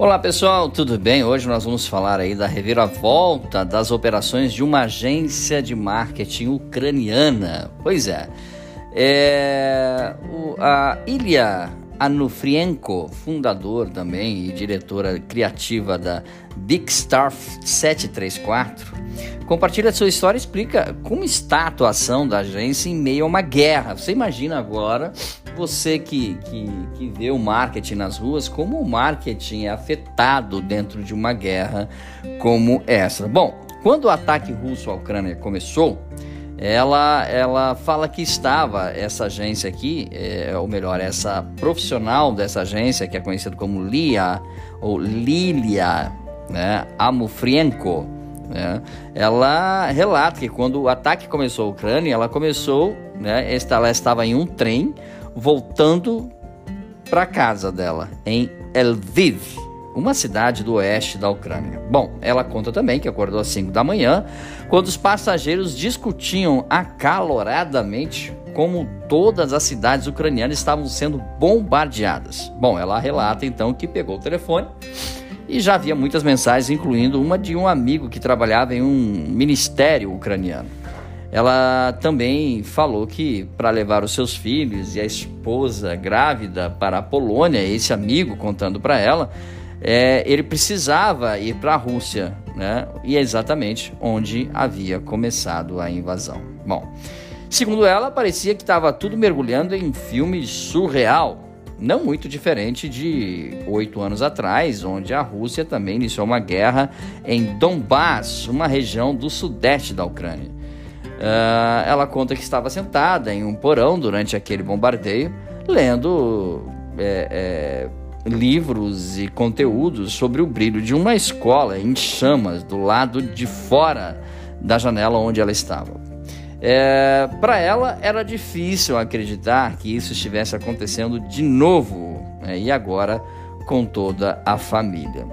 Olá pessoal, tudo bem? Hoje nós vamos falar aí da reviravolta das operações de uma agência de marketing ucraniana. Pois é, é o, a Ilya Anufrienko, fundador também e diretora criativa da Big Star 734, compartilha sua história e explica como está a atuação da agência em meio a uma guerra. Você imagina agora, você que, que, que vê o marketing nas ruas, como o marketing é afetado dentro de uma guerra como essa. Bom, quando o ataque russo à Ucrânia começou, ela, ela fala que estava, essa agência aqui, é, ou melhor, essa profissional dessa agência, que é conhecida como Lia, ou Lilia né, Amufrienko, né, ela relata que quando o ataque começou a Ucrânia, ela começou, né, ela estava em um trem voltando para casa dela, em Lviv, uma cidade do oeste da Ucrânia. Bom, ela conta também que acordou às 5 da manhã, quando os passageiros discutiam acaloradamente como todas as cidades ucranianas estavam sendo bombardeadas. Bom, ela relata então que pegou o telefone e já havia muitas mensagens, incluindo uma de um amigo que trabalhava em um ministério ucraniano. Ela também falou que para levar os seus filhos e a esposa grávida para a Polônia, esse amigo contando para ela, é, ele precisava ir para a Rússia, né? E é exatamente onde havia começado a invasão. Bom, segundo ela, parecia que estava tudo mergulhando em filme surreal, não muito diferente de oito anos atrás, onde a Rússia também iniciou uma guerra em Donbass, uma região do sudeste da Ucrânia. Uh, ela conta que estava sentada em um porão durante aquele bombardeio, lendo é, é, livros e conteúdos sobre o brilho de uma escola em chamas do lado de fora da janela onde ela estava. É, Para ela era difícil acreditar que isso estivesse acontecendo de novo né, e agora com toda a família.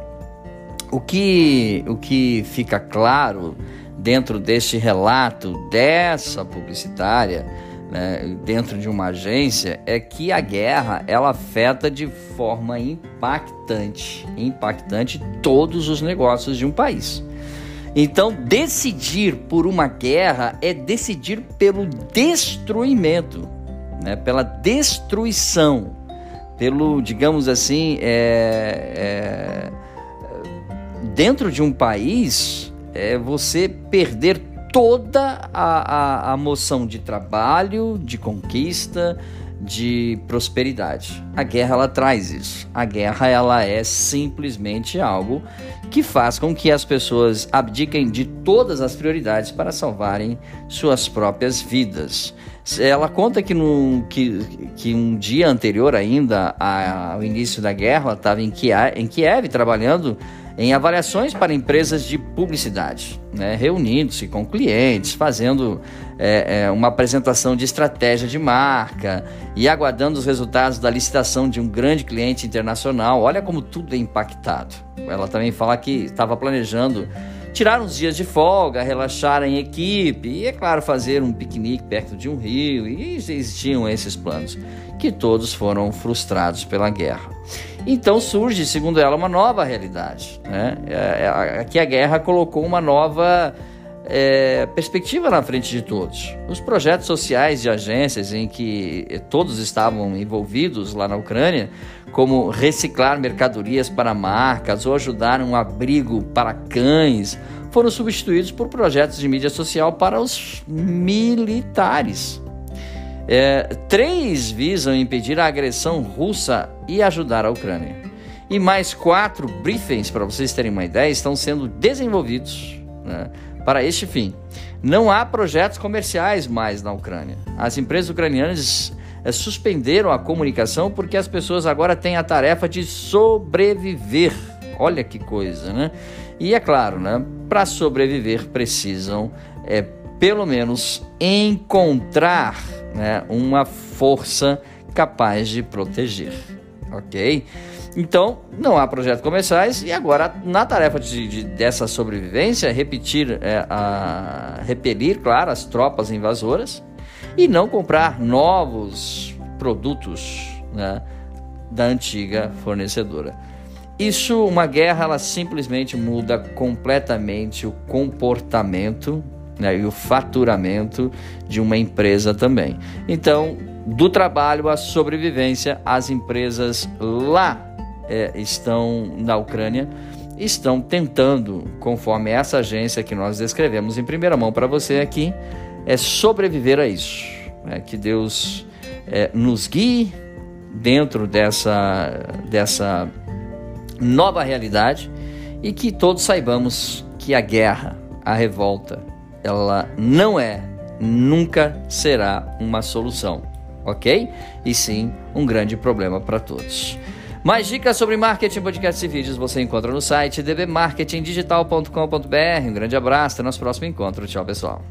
O que, o que fica claro dentro deste relato dessa publicitária né, dentro de uma agência é que a guerra ela afeta de forma impactante, impactante todos os negócios de um país. Então, decidir por uma guerra é decidir pelo destruimento, né, pela destruição, pelo, digamos assim, é, é, dentro de um país, é você perder toda a, a, a moção de trabalho, de conquista, de prosperidade. A guerra ela traz isso. A guerra ela é simplesmente algo que faz com que as pessoas abdiquem de todas as prioridades para salvarem suas próprias vidas. Ela conta que, no, que, que um dia anterior ainda ao início da guerra, ela estava em Kiev, em Kiev trabalhando em avaliações para empresas de publicidade, né? reunindo-se com clientes, fazendo é, é, uma apresentação de estratégia de marca e aguardando os resultados da licitação de um grande cliente internacional. Olha como tudo é impactado. Ela também fala que estava planejando tirar uns dias de folga, relaxar em equipe e, é claro, fazer um piquenique perto de um rio. E existiam esses planos, que todos foram frustrados pela guerra. Então surge, segundo ela, uma nova realidade. Né? É, aqui a guerra colocou uma nova é, perspectiva na frente de todos. Os projetos sociais de agências em que todos estavam envolvidos lá na Ucrânia, como reciclar mercadorias para marcas ou ajudar um abrigo para cães, foram substituídos por projetos de mídia social para os militares. É, três visam impedir a agressão russa e ajudar a Ucrânia. E mais quatro briefings, para vocês terem uma ideia, estão sendo desenvolvidos né, para este fim. Não há projetos comerciais mais na Ucrânia. As empresas ucranianas é, suspenderam a comunicação porque as pessoas agora têm a tarefa de sobreviver. Olha que coisa, né? E é claro, né? Para sobreviver precisam, é, pelo menos, encontrar né, uma força capaz de proteger, ok? Então, não há projetos comerciais e agora, na tarefa de, de dessa sobrevivência, repetir, é, a, repelir, claro, as tropas invasoras e não comprar novos produtos né, da antiga fornecedora. isso, uma guerra, ela simplesmente muda completamente o comportamento né, e o faturamento de uma empresa também. Então, do trabalho à sobrevivência, as empresas lá é, estão na Ucrânia estão tentando, conforme essa agência que nós descrevemos em primeira mão para você aqui, é sobreviver a isso. Né? Que Deus é, nos guie dentro dessa, dessa nova realidade e que todos saibamos que a guerra, a revolta, ela não é, nunca será uma solução, ok? E sim um grande problema para todos. Mais dicas sobre marketing, podcasts e vídeos você encontra no site dbmarketingdigital.com.br. Um grande abraço, até nosso próximo encontro. Tchau, pessoal.